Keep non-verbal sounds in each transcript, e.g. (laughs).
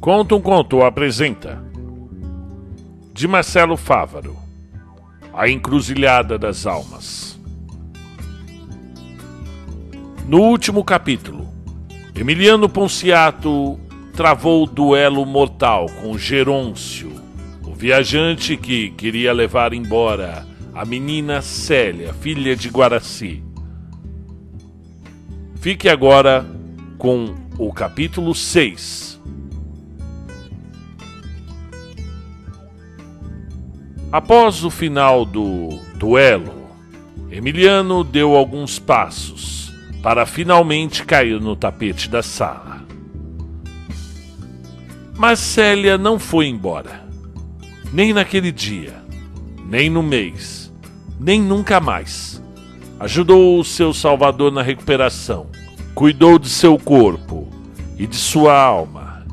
Conta um Conto apresenta de Marcelo Fávaro A Encruzilhada das Almas. No último capítulo, Emiliano Ponciato travou o duelo mortal com Gerôncio, o viajante que queria levar embora a menina Célia, filha de Guaraci. Fique agora com o capítulo 6 Após o final do duelo, Emiliano deu alguns passos para finalmente cair no tapete da sala. Mas Célia não foi embora. Nem naquele dia, nem no mês, nem nunca mais. Ajudou o seu salvador na recuperação, cuidou de seu corpo e de sua alma.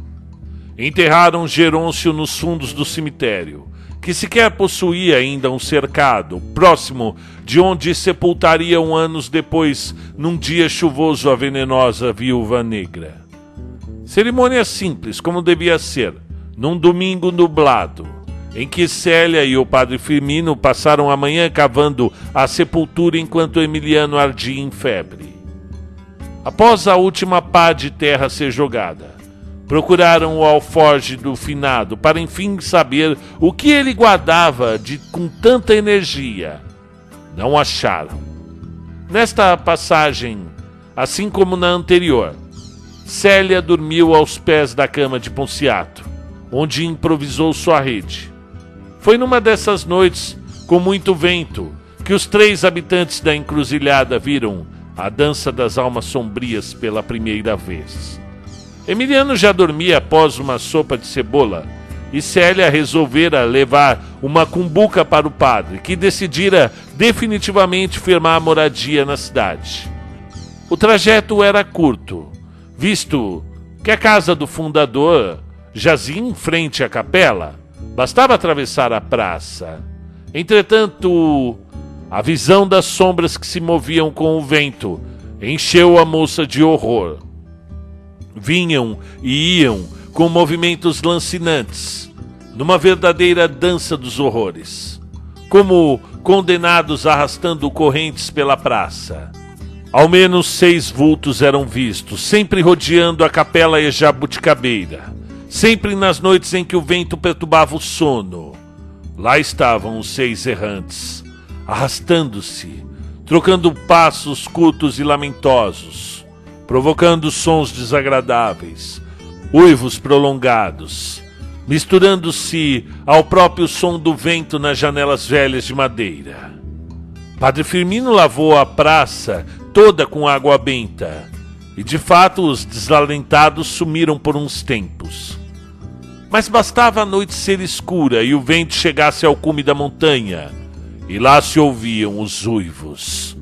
Enterraram Gerôncio nos fundos do cemitério que sequer possuía ainda um cercado, próximo de onde sepultariam anos depois, num dia chuvoso, a venenosa viúva negra. Cerimônia simples, como devia ser, num domingo nublado, em que Célia e o padre Firmino passaram a manhã cavando a sepultura enquanto Emiliano ardia em febre. Após a última pá de terra ser jogada, Procuraram o alforge do finado para enfim saber o que ele guardava de com tanta energia. Não acharam. Nesta passagem, assim como na anterior, Célia dormiu aos pés da cama de Ponciato, onde improvisou sua rede. Foi numa dessas noites, com muito vento, que os três habitantes da encruzilhada viram a dança das almas sombrias pela primeira vez. Emiliano já dormia após uma sopa de cebola e Célia resolvera levar uma cumbuca para o padre, que decidira definitivamente firmar a moradia na cidade. O trajeto era curto, visto que a casa do fundador jazia em frente à capela. Bastava atravessar a praça. Entretanto, a visão das sombras que se moviam com o vento encheu a moça de horror vinham e iam com movimentos lancinantes, numa verdadeira dança dos horrores, como condenados arrastando correntes pela praça. Ao menos seis vultos eram vistos, sempre rodeando a capela e jabuticabeira, sempre nas noites em que o vento perturbava o sono. Lá estavam os seis errantes, arrastando-se, trocando passos curtos e lamentosos provocando sons desagradáveis, uivos prolongados, misturando-se ao próprio som do vento nas janelas velhas de madeira. Padre Firmino lavou a praça toda com água benta, e de fato os desalentados sumiram por uns tempos. Mas bastava a noite ser escura e o vento chegasse ao cume da montanha, e lá se ouviam os uivos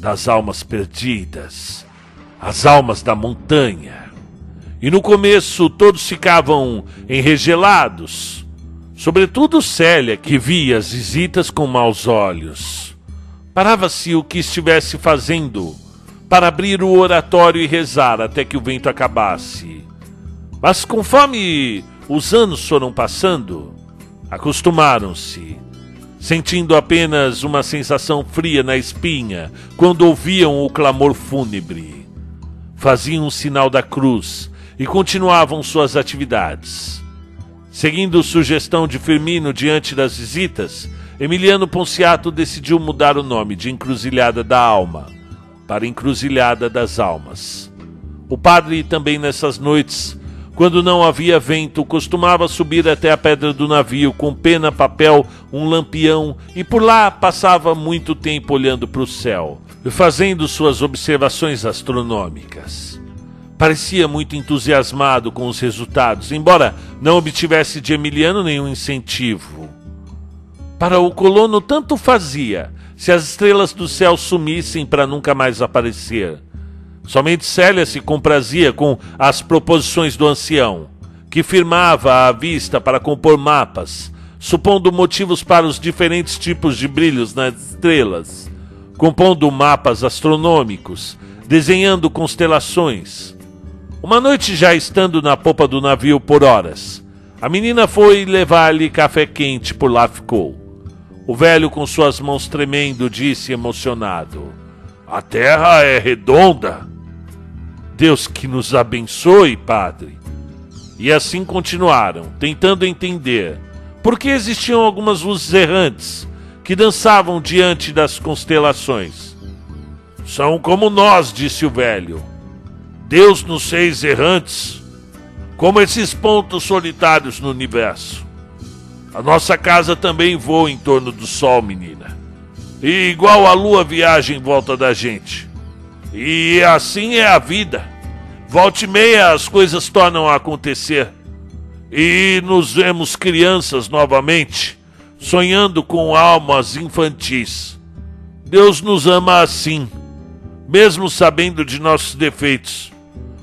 das almas perdidas as almas da montanha. E no começo todos ficavam enregelados, sobretudo Célia, que via as visitas com maus olhos. Parava-se o que estivesse fazendo para abrir o oratório e rezar até que o vento acabasse. Mas conforme os anos foram passando, acostumaram-se, sentindo apenas uma sensação fria na espinha quando ouviam o clamor fúnebre faziam o sinal da cruz e continuavam suas atividades. Seguindo sugestão de Firmino diante das visitas, Emiliano Ponciato decidiu mudar o nome de Encruzilhada da Alma para Encruzilhada das Almas. O padre também nessas noites, quando não havia vento, costumava subir até a pedra do navio com pena, papel, um lampião e por lá passava muito tempo olhando para o céu, fazendo suas observações astronômicas. Parecia muito entusiasmado com os resultados, embora não obtivesse de Emiliano nenhum incentivo. Para o colono, tanto fazia se as estrelas do céu sumissem para nunca mais aparecer. Somente Célia se comprazia com as proposições do ancião, que firmava à vista para compor mapas, supondo motivos para os diferentes tipos de brilhos nas estrelas compondo mapas astronômicos, desenhando constelações. Uma noite, já estando na popa do navio por horas, a menina foi levar-lhe café quente, por lá ficou. O velho, com suas mãos tremendo, disse emocionado: A terra é redonda. Deus que nos abençoe, padre. E assim continuaram, tentando entender por que existiam algumas luzes errantes que dançavam diante das constelações. São como nós, disse o velho. Deus nos fez errantes, como esses pontos solitários no universo. A nossa casa também voa em torno do sol, menina. E igual a lua viaja em volta da gente. E assim é a vida. Volte e meia as coisas tornam a acontecer. E nos vemos crianças novamente, sonhando com almas infantis. Deus nos ama assim, mesmo sabendo de nossos defeitos.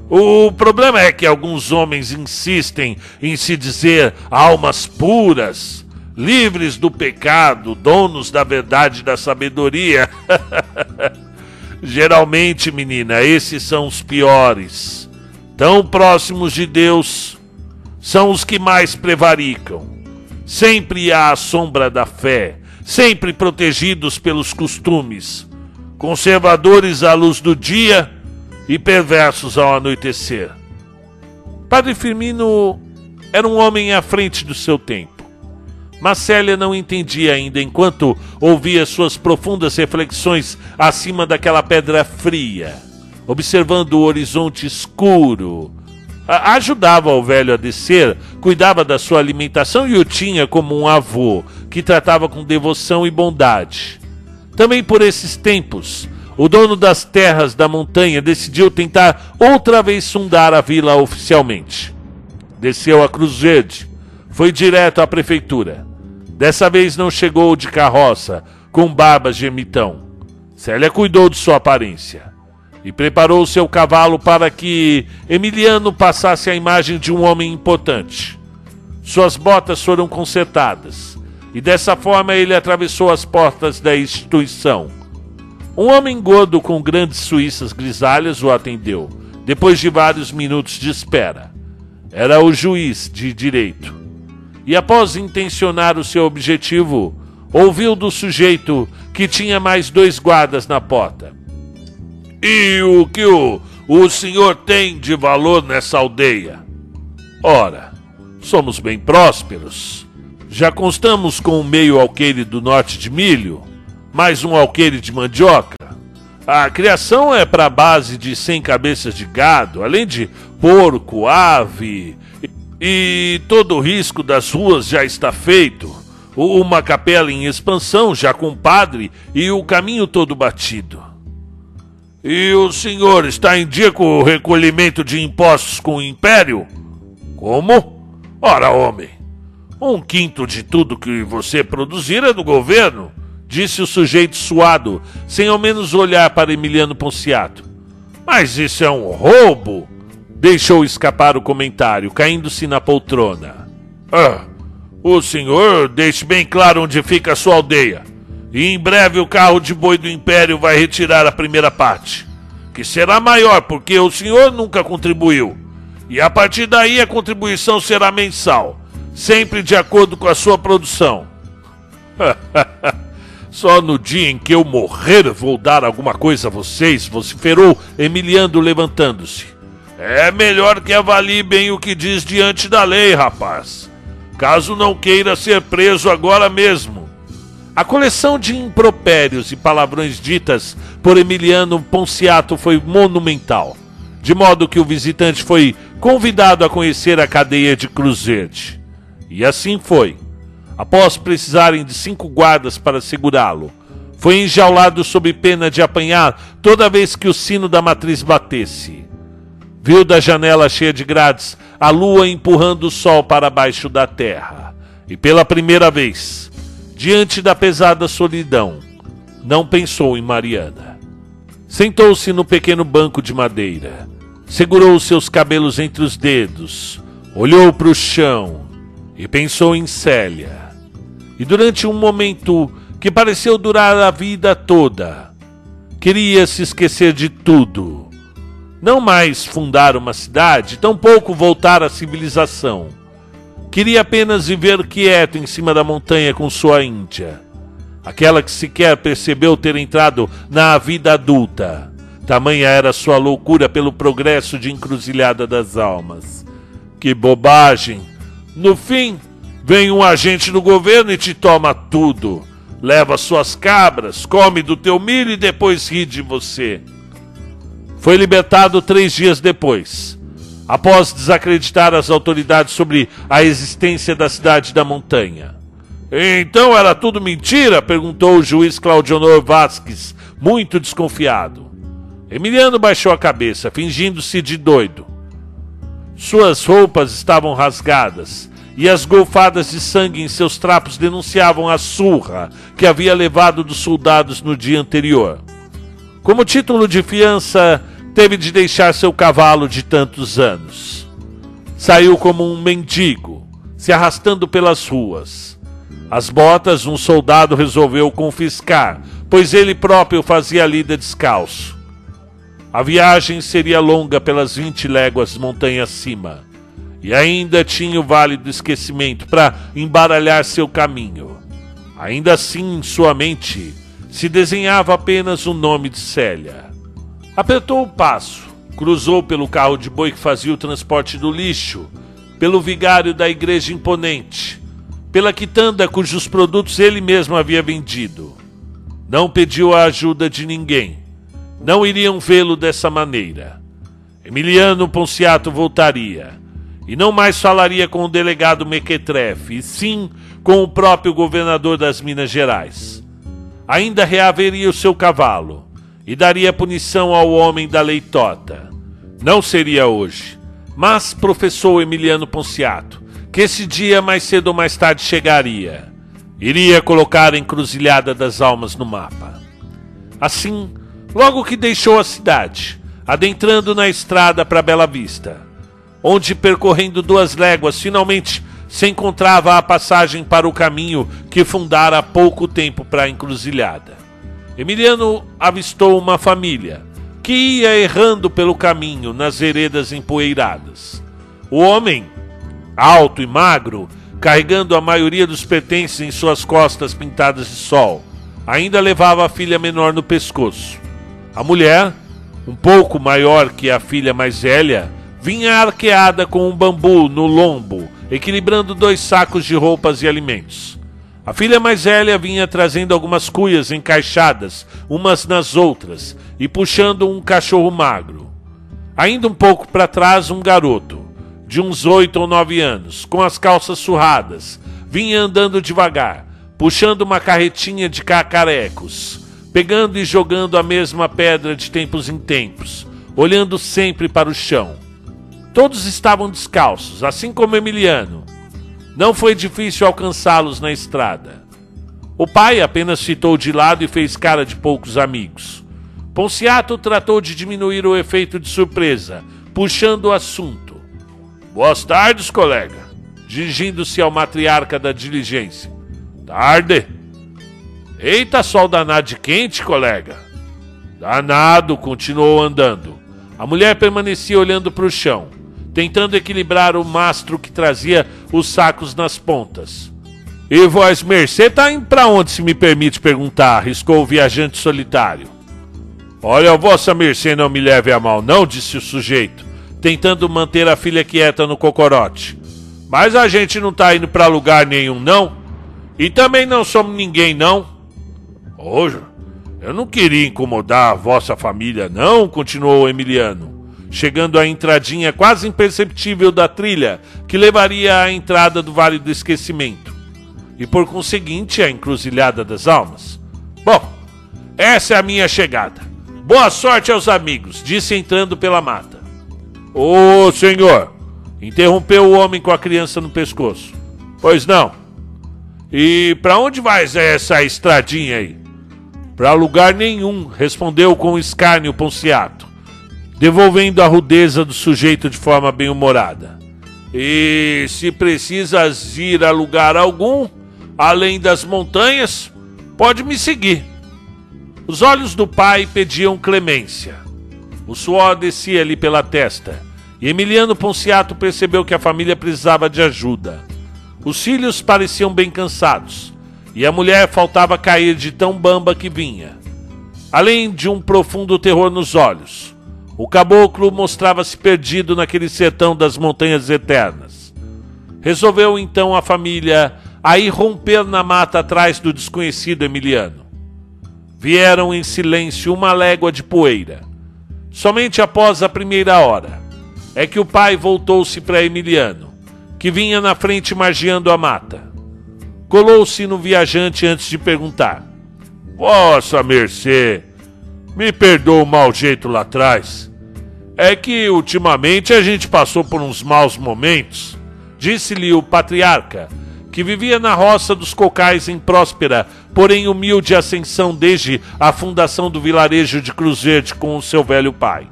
O problema é que alguns homens insistem em se dizer almas puras, livres do pecado, donos da verdade e da sabedoria. (laughs) Geralmente, menina, esses são os piores. Tão próximos de Deus, são os que mais prevaricam. Sempre há a sombra da fé, sempre protegidos pelos costumes, conservadores à luz do dia e perversos ao anoitecer. Padre Firmino era um homem à frente do seu tempo. Marcélia não entendia ainda enquanto ouvia suas profundas reflexões acima daquela pedra fria, observando o horizonte escuro. A ajudava o velho a descer, cuidava da sua alimentação e o tinha como um avô que tratava com devoção e bondade. Também por esses tempos, o dono das terras da montanha decidiu tentar outra vez sondar a vila oficialmente. Desceu a Cruz Verde, foi direto à prefeitura. Dessa vez não chegou de carroça, com barbas de ermitão. Célia cuidou de sua aparência e preparou seu cavalo para que Emiliano passasse a imagem de um homem importante. Suas botas foram consertadas e dessa forma ele atravessou as portas da instituição um homem gordo com grandes suíças grisalhas o atendeu, depois de vários minutos de espera. Era o juiz de direito. E após intencionar o seu objetivo, ouviu do sujeito que tinha mais dois guardas na porta. E o que o, o senhor tem de valor nessa aldeia? Ora, somos bem prósperos. Já constamos com meio alqueire do norte de milho mais um alqueire de mandioca. A criação é para base de 100 cabeças de gado, além de porco, ave. E todo o risco das ruas já está feito. Uma capela em expansão, já com padre, e o caminho todo batido. E o senhor está em dia com o recolhimento de impostos com o império? Como? Ora, homem, um quinto de tudo que você produzir é do governo disse o sujeito suado, sem ao menos olhar para Emiliano Ponciato. Mas isso é um roubo! Deixou escapar o comentário, caindo-se na poltrona. Ah, o senhor deixe bem claro onde fica a sua aldeia. E em breve o carro de boi do Império vai retirar a primeira parte, que será maior porque o senhor nunca contribuiu. E a partir daí a contribuição será mensal, sempre de acordo com a sua produção. (laughs) Só no dia em que eu morrer vou dar alguma coisa a vocês, vociferou Emiliano levantando-se. É melhor que avalie bem o que diz diante da lei, rapaz. Caso não queira ser preso agora mesmo. A coleção de impropérios e palavrões ditas por Emiliano Ponciato foi monumental, de modo que o visitante foi convidado a conhecer a cadeia de Cruzete. E assim foi. Após precisarem de cinco guardas para segurá-lo, foi enjaulado sob pena de apanhar toda vez que o sino da matriz batesse. Viu da janela cheia de grades a lua empurrando o sol para baixo da terra. E pela primeira vez, diante da pesada solidão, não pensou em Mariana. Sentou-se no pequeno banco de madeira, segurou seus cabelos entre os dedos, olhou para o chão e pensou em Célia. E durante um momento que pareceu durar a vida toda, queria se esquecer de tudo. Não mais fundar uma cidade, tampouco voltar à civilização. Queria apenas viver quieto em cima da montanha com sua Índia. Aquela que sequer percebeu ter entrado na vida adulta. Tamanha era sua loucura pelo progresso de encruzilhada das almas. Que bobagem! No fim, vem um agente do governo e te toma tudo. Leva suas cabras, come do teu milho e depois ri de você. Foi libertado três dias depois, após desacreditar as autoridades sobre a existência da cidade da montanha. Então era tudo mentira? perguntou o juiz Claudionor Vasques, muito desconfiado. Emiliano baixou a cabeça, fingindo-se de doido. Suas roupas estavam rasgadas e as golfadas de sangue em seus trapos denunciavam a surra que havia levado dos soldados no dia anterior. Como título de fiança, teve de deixar seu cavalo de tantos anos. Saiu como um mendigo, se arrastando pelas ruas. As botas um soldado resolveu confiscar, pois ele próprio fazia a lida descalço. A viagem seria longa pelas vinte léguas montanha acima e ainda tinha o Vale do Esquecimento para embaralhar seu caminho. Ainda assim, em sua mente, se desenhava apenas o nome de Célia. Apertou o passo, cruzou pelo carro de boi que fazia o transporte do lixo, pelo vigário da igreja imponente, pela quitanda cujos produtos ele mesmo havia vendido. Não pediu a ajuda de ninguém. Não iriam vê-lo dessa maneira. Emiliano Ponciato voltaria e não mais falaria com o delegado Mequetrefe, e sim com o próprio governador das Minas Gerais. Ainda reaveria o seu cavalo e daria punição ao homem da leitota. Não seria hoje, mas professou Emiliano Ponciato que esse dia mais cedo ou mais tarde chegaria. Iria colocar a encruzilhada das almas no mapa. Assim, logo que deixou a cidade, adentrando na estrada para Bela Vista, onde, percorrendo duas léguas, finalmente se encontrava a passagem para o caminho que fundara há pouco tempo para a encruzilhada. Emiliano avistou uma família que ia errando pelo caminho nas veredas empoeiradas. O homem, alto e magro, carregando a maioria dos pertences em suas costas pintadas de sol, ainda levava a filha menor no pescoço. A mulher, um pouco maior que a filha mais velha, vinha arqueada com um bambu no lombo, equilibrando dois sacos de roupas e alimentos. A filha mais velha vinha trazendo algumas cuias encaixadas umas nas outras e puxando um cachorro magro. Ainda um pouco para trás, um garoto, de uns oito ou nove anos, com as calças surradas, vinha andando devagar, puxando uma carretinha de cacarecos, pegando e jogando a mesma pedra de tempos em tempos, olhando sempre para o chão. Todos estavam descalços, assim como Emiliano. Não foi difícil alcançá-los na estrada. O pai apenas citou de lado e fez cara de poucos amigos. Ponciato tratou de diminuir o efeito de surpresa, puxando o assunto. Boas tardes, colega. Dirigindo-se ao matriarca da diligência. Tarde. Eita, sol danado de quente, colega. Danado, continuou andando. A mulher permanecia olhando para o chão tentando equilibrar o mastro que trazia os sacos nas pontas. E vós, mercê, tá indo pra onde, se me permite perguntar? arriscou o viajante solitário. Olha, vossa mercê não me leve a mal, não, disse o sujeito, tentando manter a filha quieta no cocorote. Mas a gente não tá indo pra lugar nenhum, não. E também não somos ninguém, não. Hoje, eu não queria incomodar a vossa família, não, continuou Emiliano chegando à entradinha quase imperceptível da trilha que levaria à entrada do Vale do Esquecimento e por conseguinte à Encruzilhada das Almas. Bom, essa é a minha chegada. Boa sorte aos amigos, disse entrando pela mata. Ô senhor, interrompeu o homem com a criança no pescoço. Pois não. E para onde vai essa estradinha aí? Para lugar nenhum, respondeu com escárnio Ponciato devolvendo a rudeza do sujeito de forma bem-humorada. E se precisas ir a lugar algum, além das montanhas, pode me seguir. Os olhos do pai pediam clemência. O suor descia-lhe pela testa, e Emiliano Ponciato percebeu que a família precisava de ajuda. Os filhos pareciam bem cansados, e a mulher faltava cair de tão bamba que vinha. Além de um profundo terror nos olhos, o caboclo mostrava-se perdido naquele sertão das montanhas eternas. Resolveu então a família a irromper na mata atrás do desconhecido Emiliano. Vieram em silêncio uma légua de poeira. Somente após a primeira hora é que o pai voltou-se para Emiliano, que vinha na frente margeando a mata. Colou-se no viajante antes de perguntar: Vossa mercê, me perdoa o mau jeito lá atrás. É que ultimamente a gente passou por uns maus momentos, disse-lhe o patriarca, que vivia na roça dos cocais em próspera, porém humilde ascensão desde a fundação do vilarejo de Cruz Verde com o seu velho pai.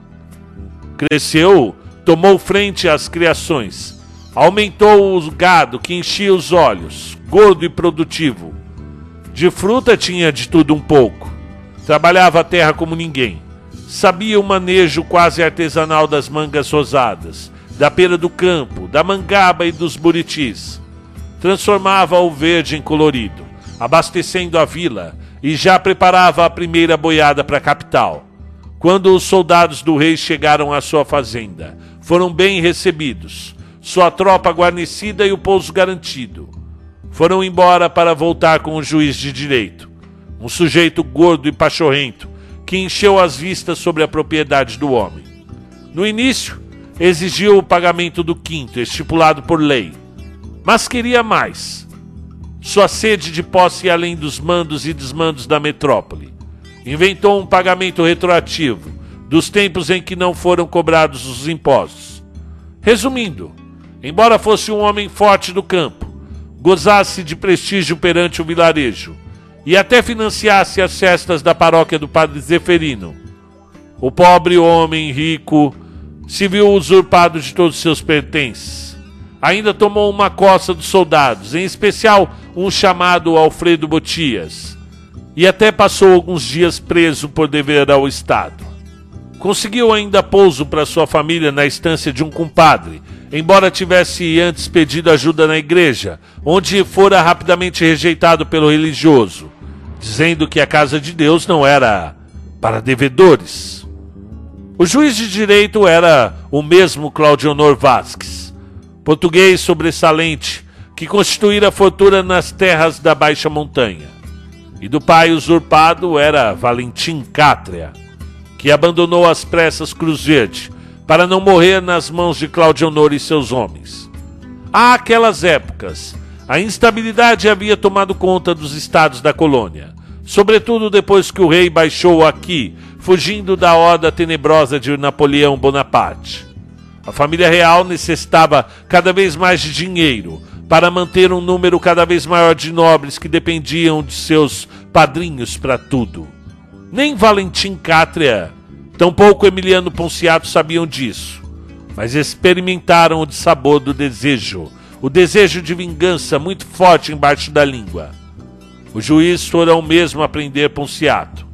Cresceu, tomou frente às criações, aumentou o gado que enchia os olhos, gordo e produtivo. De fruta tinha de tudo um pouco. Trabalhava a terra como ninguém. Sabia o manejo quase artesanal das mangas rosadas, da pera do campo, da mangaba e dos buritis transformava o verde em colorido, abastecendo a vila e já preparava a primeira boiada para a capital. Quando os soldados do rei chegaram à sua fazenda, foram bem recebidos, sua tropa guarnecida e o pouso garantido. Foram embora para voltar com o juiz de direito, um sujeito gordo e pachorrento que encheu as vistas sobre a propriedade do homem. No início, exigiu o pagamento do quinto, estipulado por lei mas queria mais. Sua sede de posse ia além dos mandos e desmandos da metrópole. Inventou um pagamento retroativo dos tempos em que não foram cobrados os impostos. Resumindo, embora fosse um homem forte do campo, gozasse de prestígio perante o vilarejo e até financiasse as festas da paróquia do Padre Zeferino, o pobre homem rico se viu usurpado de todos seus pertences. Ainda tomou uma coça dos soldados, em especial um chamado Alfredo Botias, e até passou alguns dias preso por dever ao Estado. Conseguiu ainda pouso para sua família na estância de um compadre, embora tivesse antes pedido ajuda na igreja, onde fora rapidamente rejeitado pelo religioso, dizendo que a casa de Deus não era para devedores. O juiz de direito era o mesmo Claudionor Vasques português sobressalente, que constituíra fortuna nas terras da Baixa Montanha. E do pai usurpado era Valentim Cátria, que abandonou às pressas Cruz Verde para não morrer nas mãos de Claudio Honor e seus homens. Há aquelas épocas, a instabilidade havia tomado conta dos estados da colônia, sobretudo depois que o rei baixou aqui, fugindo da horda tenebrosa de Napoleão Bonaparte. A família real necessitava cada vez mais de dinheiro para manter um número cada vez maior de nobres que dependiam de seus padrinhos para tudo. Nem Valentim Cátria, tampouco Emiliano Ponciato sabiam disso, mas experimentaram o sabor do desejo, o desejo de vingança muito forte embaixo da língua. O juiz fora o mesmo aprender Ponciato,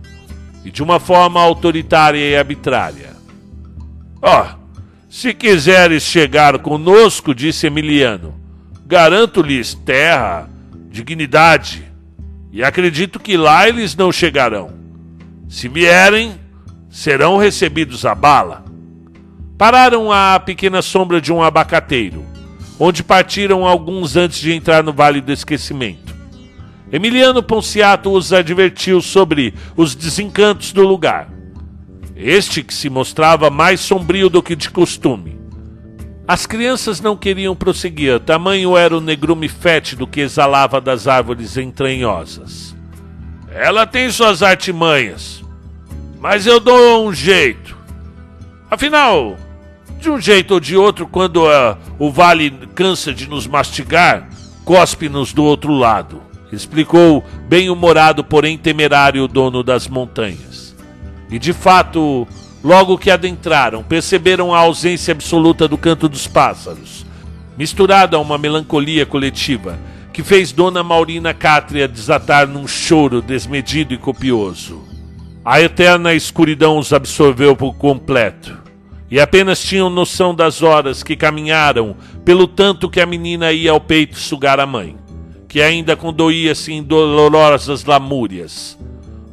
e de uma forma autoritária e arbitrária. Ó, oh, se quiseres chegar conosco, disse Emiliano, garanto-lhes terra, dignidade, e acredito que lá eles não chegarão. Se vierem, serão recebidos a bala. Pararam à pequena sombra de um abacateiro, onde partiram alguns antes de entrar no Vale do Esquecimento. Emiliano Ponciato os advertiu sobre os desencantos do lugar este que se mostrava mais sombrio do que de costume. As crianças não queriam prosseguir, tamanho era o negrume fétido que exalava das árvores entranhosas. Ela tem suas artimanhas, mas eu dou um jeito. Afinal, de um jeito ou de outro, quando uh, o vale cansa de nos mastigar, cospe-nos do outro lado, explicou bem-humorado, porém temerário o dono das montanhas. E de fato, logo que adentraram, perceberam a ausência absoluta do canto dos pássaros, misturado a uma melancolia coletiva, que fez Dona Maurina Cátria desatar num choro desmedido e copioso. A eterna escuridão os absorveu por completo, e apenas tinham noção das horas que caminharam pelo tanto que a menina ia ao peito sugar a mãe, que ainda condoía-se em dolorosas lamúrias.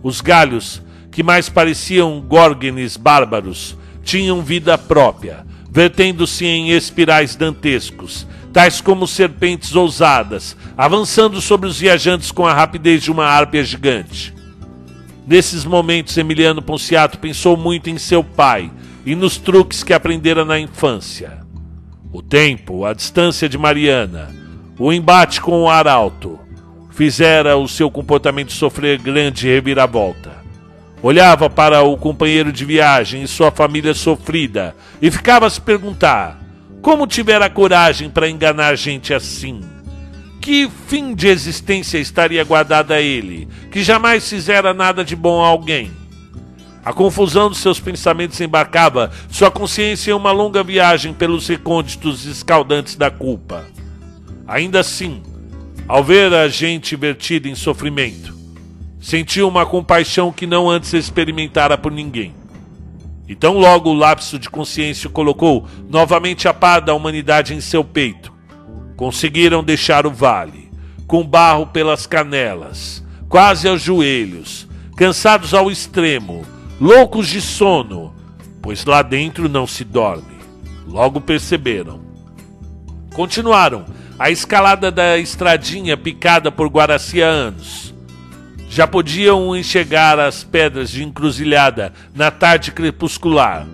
Os galhos, que mais pareciam górgenes bárbaros, tinham vida própria, vertendo-se em espirais dantescos, tais como serpentes ousadas, avançando sobre os viajantes com a rapidez de uma árpia gigante. Nesses momentos, Emiliano Ponciato pensou muito em seu pai e nos truques que aprendera na infância. O tempo, a distância de Mariana, o embate com o arauto, fizera o seu comportamento sofrer grande reviravolta. Olhava para o companheiro de viagem e sua família sofrida e ficava a se perguntar: como tivera coragem para enganar gente assim? Que fim de existência estaria guardada a ele, que jamais fizera nada de bom a alguém? A confusão dos seus pensamentos embarcava sua consciência em uma longa viagem pelos recônditos escaldantes da culpa. Ainda assim, ao ver a gente vertida em sofrimento, sentiu uma compaixão que não antes experimentara por ninguém. E tão logo o lapso de consciência colocou novamente a pá da humanidade em seu peito, conseguiram deixar o vale, com barro pelas canelas, quase aos joelhos, cansados ao extremo, loucos de sono, pois lá dentro não se dorme. Logo perceberam. Continuaram a escalada da estradinha picada por Guaraci há anos. Já podiam enxergar as pedras de encruzilhada na tarde crepuscular,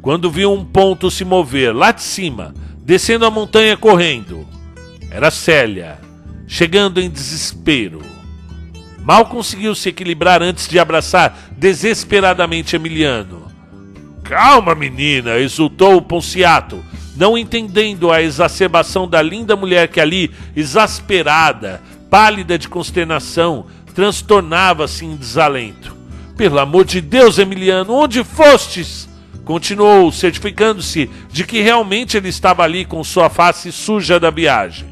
quando viu um ponto se mover lá de cima, descendo a montanha correndo. Era Célia, chegando em desespero. Mal conseguiu se equilibrar antes de abraçar desesperadamente Emiliano. Calma, menina, exultou o Ponciato, não entendendo a exacerbação da linda mulher que ali, exasperada, pálida de consternação, transtornava-se em desalento. Pelo amor de Deus, Emiliano, onde fostes? Continuou, certificando-se de que realmente ele estava ali com sua face suja da viagem.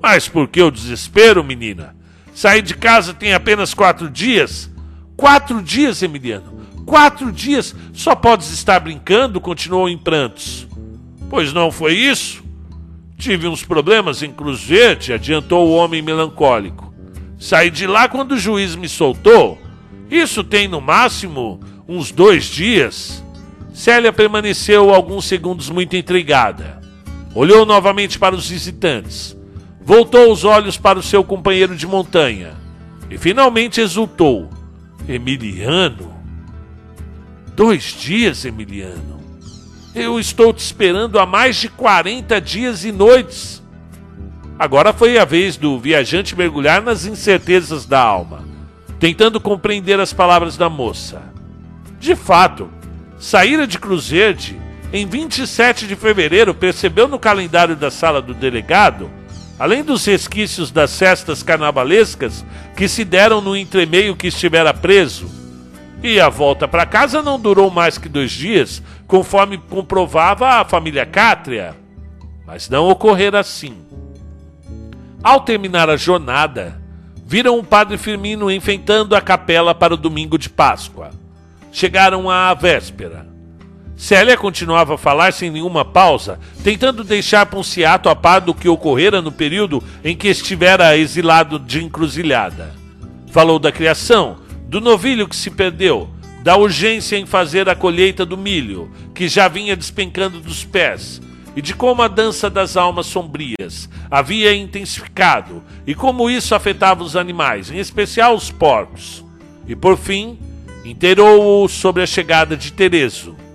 Mas por que o desespero, menina? Saí de casa tem apenas quatro dias. Quatro dias, Emiliano. Quatro dias. Só podes estar brincando, continuou em prantos. Pois não foi isso? Tive uns problemas em Cruz Verde, adiantou o homem melancólico. Saí de lá quando o juiz me soltou. Isso tem no máximo uns dois dias. Célia permaneceu alguns segundos muito intrigada. Olhou novamente para os visitantes voltou os olhos para o seu companheiro de montanha e finalmente exultou: Emiliano? Dois dias, Emiliano. Eu estou te esperando há mais de 40 dias e noites. Agora foi a vez do viajante mergulhar nas incertezas da alma, tentando compreender as palavras da moça. De fato, saíra de Cruzerde em 27 de fevereiro, percebeu no calendário da sala do delegado Além dos resquícios das festas carnavalescas que se deram no entremeio que estivera preso. E a volta para casa não durou mais que dois dias, conforme comprovava a família Cátria. Mas não ocorrera assim. Ao terminar a jornada, viram o padre Firmino enfeitando a capela para o domingo de Páscoa. Chegaram à véspera. Célia continuava a falar sem nenhuma pausa, tentando deixar Ponciato a par do que ocorrera no período em que estivera exilado de encruzilhada. Falou da criação, do novilho que se perdeu, da urgência em fazer a colheita do milho, que já vinha despencando dos pés, e de como a dança das almas sombrias havia intensificado e como isso afetava os animais, em especial os porcos. E por fim, inteirou-o sobre a chegada de Terezo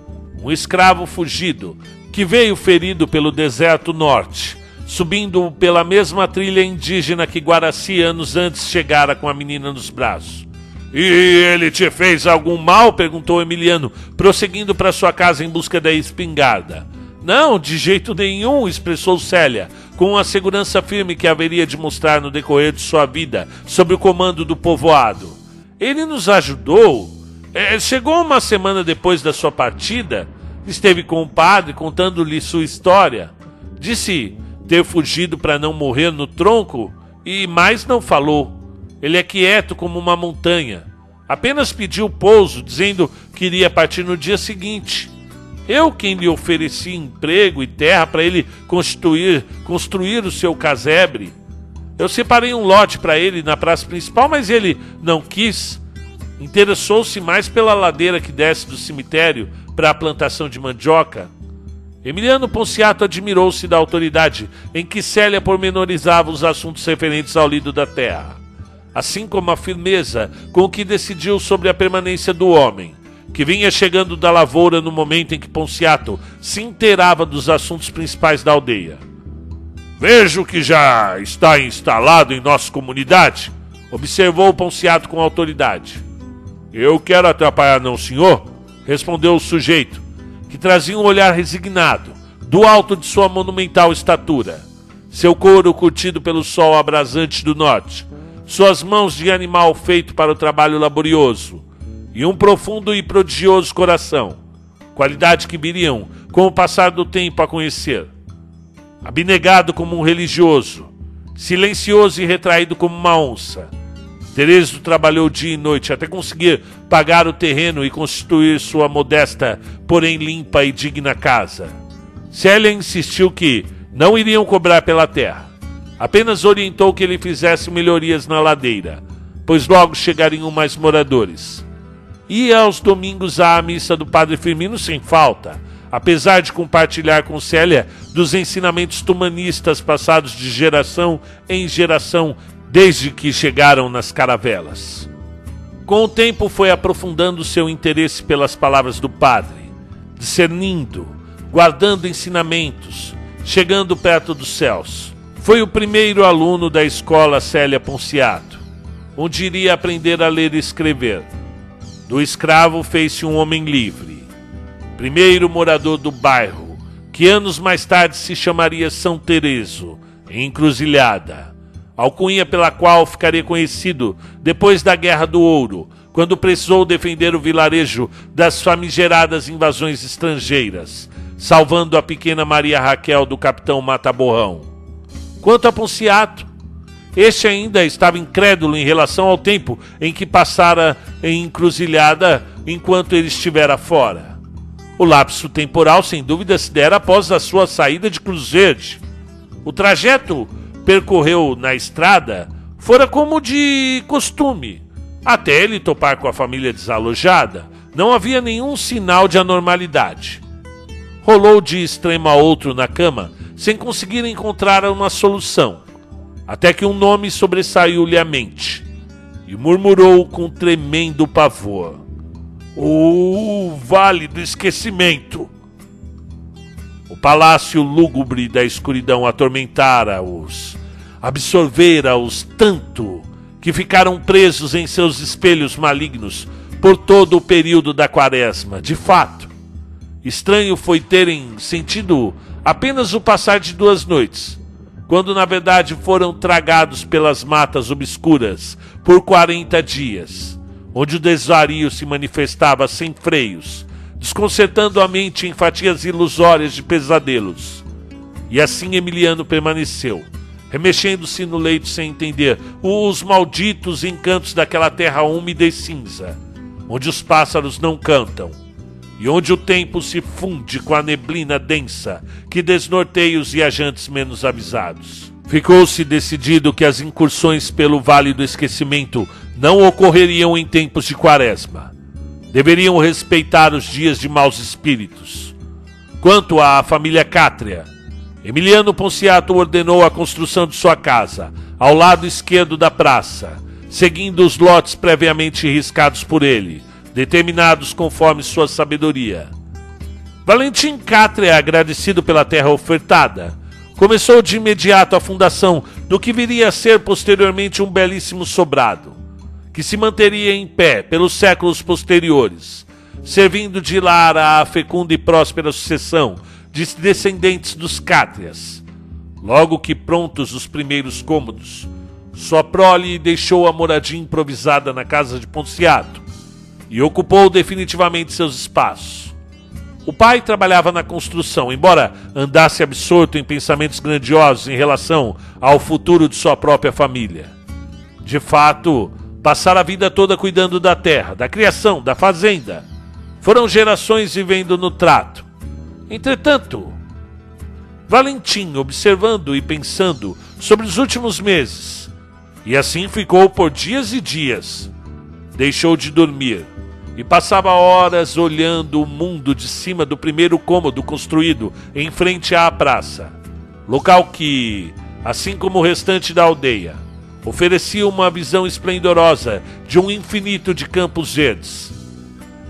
um escravo fugido, que veio ferido pelo deserto norte, subindo pela mesma trilha indígena que Guaraci anos antes chegara com a menina nos braços. E ele te fez algum mal? perguntou Emiliano, prosseguindo para sua casa em busca da espingarda. Não, de jeito nenhum, expressou Célia, com a segurança firme que haveria de mostrar no decorrer de sua vida, sob o comando do povoado. Ele nos ajudou. É, chegou uma semana depois da sua partida Esteve com o padre contando-lhe sua história. Disse ter fugido para não morrer no tronco e mais não falou. Ele é quieto como uma montanha. Apenas pediu pouso, dizendo que iria partir no dia seguinte. Eu quem lhe ofereci emprego e terra para ele construir, construir o seu casebre. Eu separei um lote para ele na praça principal, mas ele não quis. Interessou-se mais pela ladeira que desce do cemitério para a plantação de mandioca. Emiliano Ponciato admirou-se da autoridade em que Célia pormenorizava os assuntos referentes ao lido da terra, assim como a firmeza com que decidiu sobre a permanência do homem, que vinha chegando da lavoura no momento em que Ponciato se inteirava dos assuntos principais da aldeia. Vejo que já está instalado em nossa comunidade, observou Ponciato com autoridade. Eu quero atrapalhar, não, senhor? respondeu o sujeito, que trazia um olhar resignado, do alto de sua monumental estatura, seu couro curtido pelo sol abrasante do norte, suas mãos de animal feito para o trabalho laborioso, e um profundo e prodigioso coração, qualidade que viriam, com o passar do tempo, a conhecer. Abnegado como um religioso, silencioso e retraído como uma onça, Tereso trabalhou dia e noite até conseguir pagar o terreno e constituir sua modesta, porém limpa e digna casa. Célia insistiu que não iriam cobrar pela terra. Apenas orientou que ele fizesse melhorias na ladeira, pois logo chegariam mais moradores. Ia aos domingos à missa do Padre Firmino sem falta, apesar de compartilhar com Célia dos ensinamentos tumanistas passados de geração em geração desde que chegaram nas caravelas. Com o tempo foi aprofundando seu interesse pelas palavras do padre, discernindo, guardando ensinamentos, chegando perto dos céus. Foi o primeiro aluno da escola Célia Ponciato, onde iria aprender a ler e escrever. Do escravo fez-se um homem livre. Primeiro morador do bairro, que anos mais tarde se chamaria São Tereso, encruzilhada alcunha pela qual ficaria conhecido depois da Guerra do Ouro, quando precisou defender o vilarejo das famigeradas invasões estrangeiras, salvando a pequena Maria Raquel do capitão Mataborrão. Quanto a Ponciato, este ainda estava incrédulo em relação ao tempo em que passara em encruzilhada enquanto ele estivera fora. O lapso temporal, sem dúvida, se dera após a sua saída de Cruz Verde. O trajeto percorreu na estrada fora como de costume. Até ele topar com a família desalojada, não havia nenhum sinal de anormalidade. Rolou de extremo a outro na cama, sem conseguir encontrar uma solução, até que um nome sobressaiu-lhe à mente e murmurou com tremendo pavor: O Vale do Esquecimento! Palácio lúgubre da escuridão atormentara-os, absorvera-os tanto que ficaram presos em seus espelhos malignos por todo o período da quaresma. De fato, estranho foi terem sentido apenas o passar de duas noites, quando na verdade foram tragados pelas matas obscuras por quarenta dias, onde o desvario se manifestava sem freios desconcertando a mente em fatias ilusórias de pesadelos. E assim Emiliano permaneceu, remexendo-se no leito sem entender os malditos encantos daquela terra úmida e cinza, onde os pássaros não cantam, e onde o tempo se funde com a neblina densa que desnorteia os viajantes menos avisados. Ficou-se decidido que as incursões pelo Vale do Esquecimento não ocorreriam em tempos de quaresma deveriam respeitar os dias de maus espíritos. Quanto à família Cátria, Emiliano Ponciato ordenou a construção de sua casa, ao lado esquerdo da praça, seguindo os lotes previamente riscados por ele, determinados conforme sua sabedoria. Valentim Cátria, agradecido pela terra ofertada, começou de imediato a fundação do que viria a ser posteriormente um belíssimo sobrado que se manteria em pé pelos séculos posteriores, servindo de lar à fecunda e próspera sucessão de descendentes dos Cátrias. Logo que prontos os primeiros cômodos, sua prole deixou a moradia improvisada na casa de Ponciato e ocupou definitivamente seus espaços. O pai trabalhava na construção, embora andasse absorto em pensamentos grandiosos em relação ao futuro de sua própria família. De fato, Passaram a vida toda cuidando da terra, da criação, da fazenda. Foram gerações vivendo no trato. Entretanto, Valentim observando e pensando sobre os últimos meses, e assim ficou por dias e dias. Deixou de dormir e passava horas olhando o mundo de cima do primeiro cômodo construído em frente à praça, local que, assim como o restante da aldeia, oferecia uma visão esplendorosa de um infinito de campos verdes.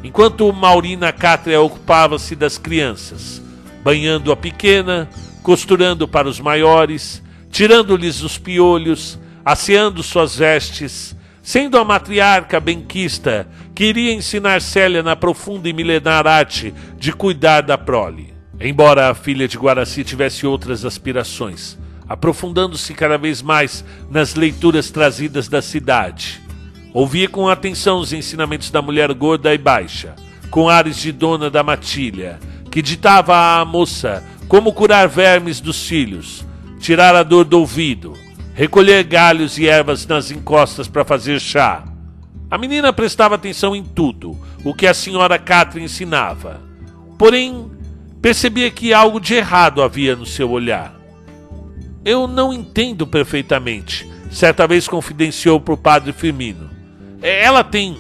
Enquanto Maurina Cátria ocupava-se das crianças, banhando a pequena, costurando para os maiores, tirando-lhes os piolhos, asseando suas vestes, sendo a matriarca benquista que iria ensinar Célia na profunda e milenar arte de cuidar da prole. Embora a filha de Guaraci tivesse outras aspirações, aprofundando-se cada vez mais nas leituras trazidas da cidade. Ouvia com atenção os ensinamentos da mulher gorda e baixa, com ares de dona da matilha, que ditava à moça como curar vermes dos filhos, tirar a dor do ouvido, recolher galhos e ervas nas encostas para fazer chá. A menina prestava atenção em tudo o que a senhora Catherine ensinava, porém percebia que algo de errado havia no seu olhar. Eu não entendo perfeitamente, certa vez confidenciou para o padre Firmino. É, ela tem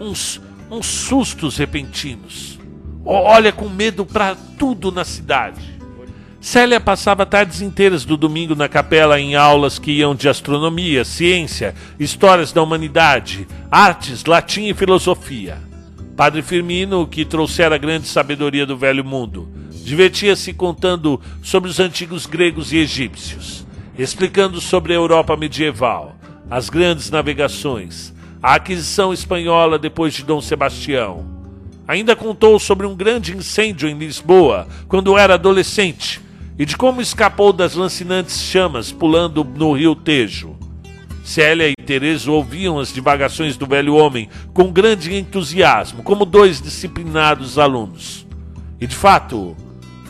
uns, uns sustos repentinos. Olha com medo para tudo na cidade. Célia passava tardes inteiras do domingo na capela em aulas que iam de astronomia, ciência, histórias da humanidade, artes, latim e filosofia. Padre Firmino, que trouxera grande sabedoria do velho mundo, divertia-se contando sobre os antigos gregos e egípcios, explicando sobre a Europa medieval, as grandes navegações, a aquisição espanhola depois de Dom Sebastião. Ainda contou sobre um grande incêndio em Lisboa quando era adolescente e de como escapou das lancinantes chamas pulando no rio Tejo. Célia e Teresa ouviam as divagações do velho homem com grande entusiasmo, como dois disciplinados alunos. E de fato,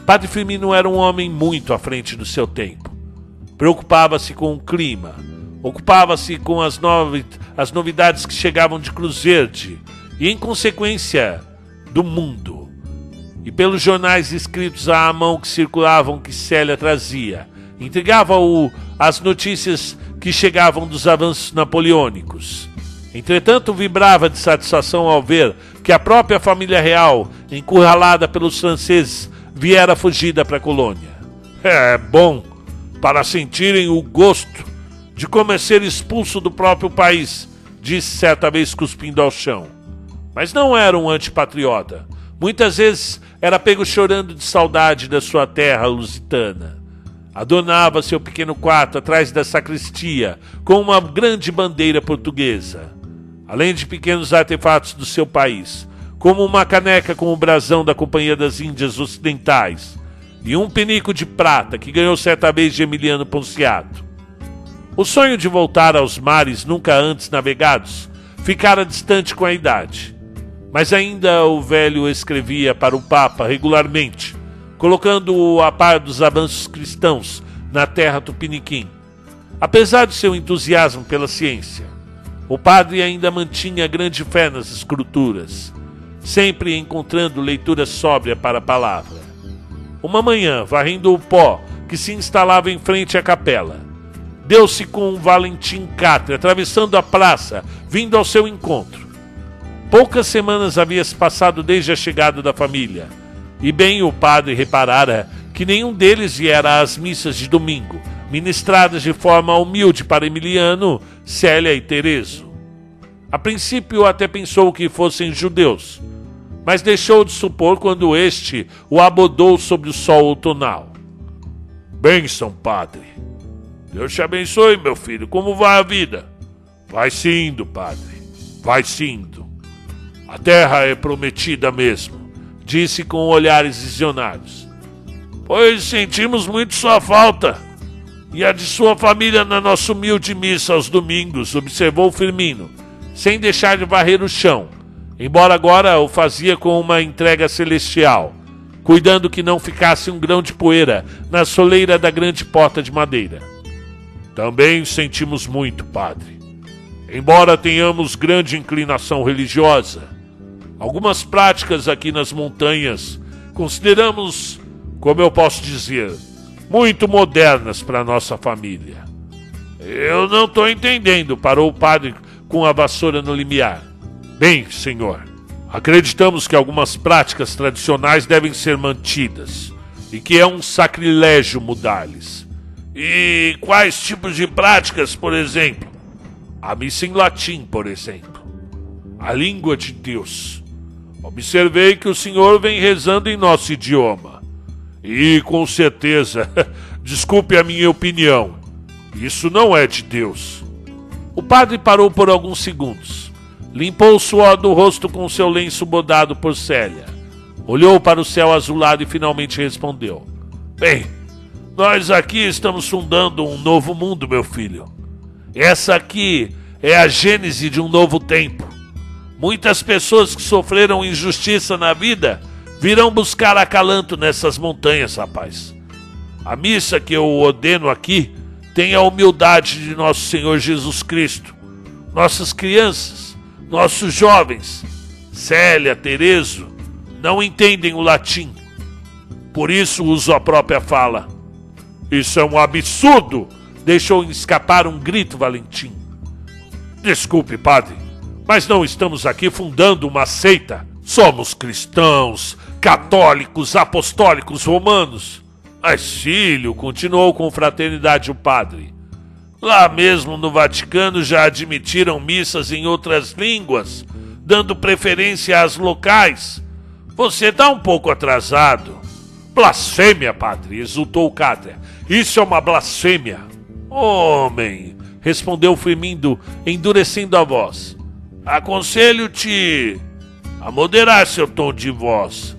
Padre Firmino era um homem muito à frente do seu tempo. Preocupava-se com o clima, ocupava-se com as, novi as novidades que chegavam de Cruz Verde e, em consequência, do mundo. E pelos jornais escritos à mão que circulavam que Célia trazia, intrigava-o as notícias que chegavam dos avanços napoleônicos. Entretanto, vibrava de satisfação ao ver que a própria família real, encurralada pelos franceses, viera fugida para a colônia. É bom para sentirem o gosto de como é ser expulso do próprio país, disse certa vez cuspindo ao chão. Mas não era um antipatriota. Muitas vezes era pego chorando de saudade da sua terra lusitana. Adornava seu pequeno quarto atrás da sacristia com uma grande bandeira portuguesa, além de pequenos artefatos do seu país, como uma caneca com o brasão da Companhia das Índias Ocidentais e um penico de prata que ganhou certa vez de Emiliano Ponciato. O sonho de voltar aos mares nunca antes navegados ficara distante com a idade, mas ainda o velho escrevia para o Papa regularmente, colocando-o a par dos avanços cristãos na terra tupiniquim. Apesar de seu entusiasmo pela ciência, o padre ainda mantinha grande fé nas escrituras sempre encontrando leitura sóbria para a palavra. Uma manhã, varrendo o pó que se instalava em frente à capela, deu-se com um Valentim Catre atravessando a praça, vindo ao seu encontro. Poucas semanas havia se passado desde a chegada da família, e bem o padre reparara que nenhum deles viera às missas de domingo, ministradas de forma humilde para Emiliano, Célia e Tereso. A princípio até pensou que fossem judeus, mas deixou de supor quando este o abodou sobre o sol outonal. Bênção, padre. Deus te abençoe, meu filho. Como vai a vida? Vai indo, padre. Vai indo. A terra é prometida mesmo, disse com olhares visionários. Pois sentimos muito sua falta. E a de sua família na nossa humilde missa aos domingos, observou Firmino, sem deixar de varrer o chão embora agora o fazia com uma entrega celestial, cuidando que não ficasse um grão de poeira na soleira da grande porta de madeira. Também sentimos muito, padre. embora tenhamos grande inclinação religiosa, algumas práticas aqui nas montanhas consideramos, como eu posso dizer, muito modernas para nossa família. Eu não estou entendendo, parou o padre com a vassoura no limiar. Bem, senhor, acreditamos que algumas práticas tradicionais devem ser mantidas e que é um sacrilégio mudá-las. E quais tipos de práticas, por exemplo? A missa em latim, por exemplo. A língua de Deus. Observei que o senhor vem rezando em nosso idioma. E com certeza, (laughs) desculpe a minha opinião, isso não é de Deus. O padre parou por alguns segundos. Limpou o suor do rosto com seu lenço bodado por Célia. Olhou para o céu azulado e finalmente respondeu: Bem, nós aqui estamos fundando um novo mundo, meu filho. Essa aqui é a gênese de um novo tempo. Muitas pessoas que sofreram injustiça na vida virão buscar acalanto nessas montanhas, rapaz. A missa que eu ordeno aqui tem a humildade de nosso Senhor Jesus Cristo. Nossas crianças, nossos jovens, Célia, Terezo, não entendem o latim. Por isso uso a própria fala. Isso é um absurdo! Deixou escapar um grito Valentim. Desculpe, padre, mas não estamos aqui fundando uma seita. Somos cristãos, católicos, apostólicos romanos. Mas, filho, continuou com fraternidade o padre. Lá mesmo no Vaticano já admitiram missas em outras línguas, dando preferência às locais. Você está um pouco atrasado. Blasfêmia, padre, exultou Cátria. Isso é uma blasfêmia. Homem, respondeu Firmindo, endurecendo a voz. Aconselho-te a moderar seu tom de voz.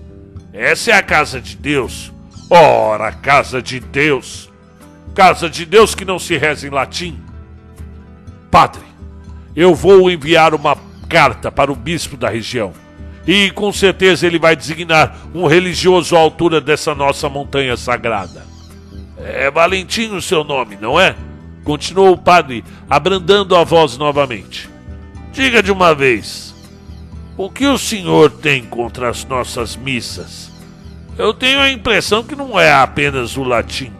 Essa é a casa de Deus. Ora, casa de Deus. Casa de Deus que não se reza em latim. Padre, eu vou enviar uma carta para o bispo da região. E com certeza ele vai designar um religioso à altura dessa nossa montanha sagrada. É Valentim o seu nome, não é? Continuou o padre, abrandando a voz novamente. Diga de uma vez, o que o senhor tem contra as nossas missas? Eu tenho a impressão que não é apenas o latim.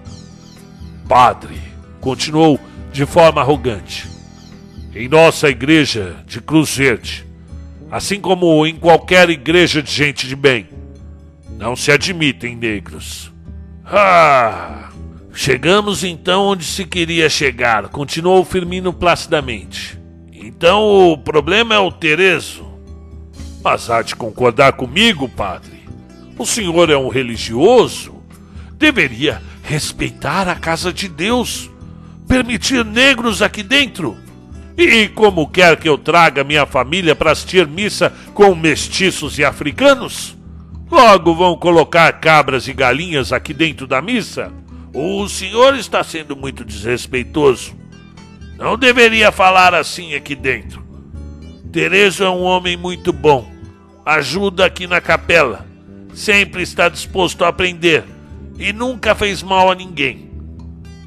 Padre, continuou de forma arrogante, em nossa igreja de Cruz Verde, assim como em qualquer igreja de gente de bem, não se admitem negros. Ah! Chegamos então onde se queria chegar, continuou Firmino placidamente. Então o problema é o Terezo. Mas há de concordar comigo, padre. O senhor é um religioso. Deveria respeitar a casa de Deus. Permitir negros aqui dentro. E como quer que eu traga minha família para assistir missa com mestiços e africanos? Logo vão colocar cabras e galinhas aqui dentro da missa? O senhor está sendo muito desrespeitoso. Não deveria falar assim aqui dentro. Terezo é um homem muito bom. Ajuda aqui na capela. Sempre está disposto a aprender e nunca fez mal a ninguém.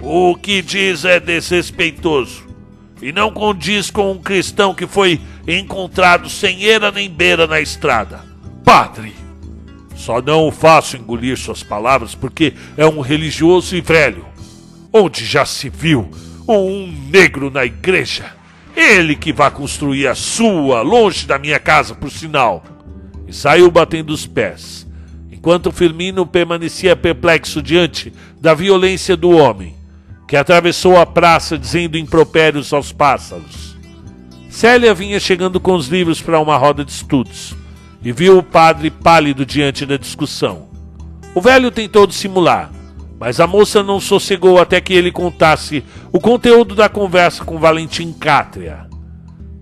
O que diz é desrespeitoso e não condiz com um cristão que foi encontrado sem eira nem beira na estrada. Padre, só não o faço engolir suas palavras porque é um religioso e velho. Onde já se viu um negro na igreja. Ele que vai construir a sua, longe da minha casa, por sinal. E saiu batendo os pés, enquanto Firmino permanecia perplexo diante da violência do homem, que atravessou a praça dizendo impropérios aos pássaros. Célia vinha chegando com os livros para uma roda de estudos e viu o padre pálido diante da discussão. O velho tentou dissimular, mas a moça não sossegou até que ele contasse o conteúdo da conversa com Valentim Cátria.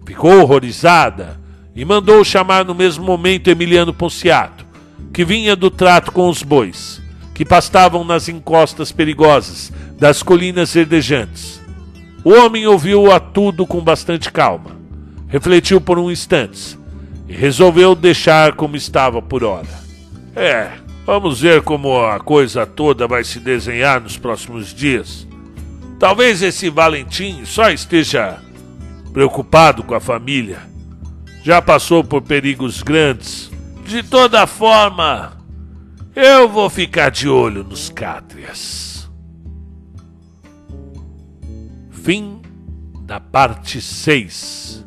Ficou horrorizada e mandou chamar no mesmo momento Emiliano Ponciato, que vinha do trato com os bois, que pastavam nas encostas perigosas das colinas verdejantes. O homem ouviu a tudo com bastante calma, refletiu por um instante e resolveu deixar como estava por hora. É, Vamos ver como a coisa toda vai se desenhar nos próximos dias. Talvez esse Valentim só esteja preocupado com a família. Já passou por perigos grandes. De toda forma, eu vou ficar de olho nos cátrias. Fim da parte 6.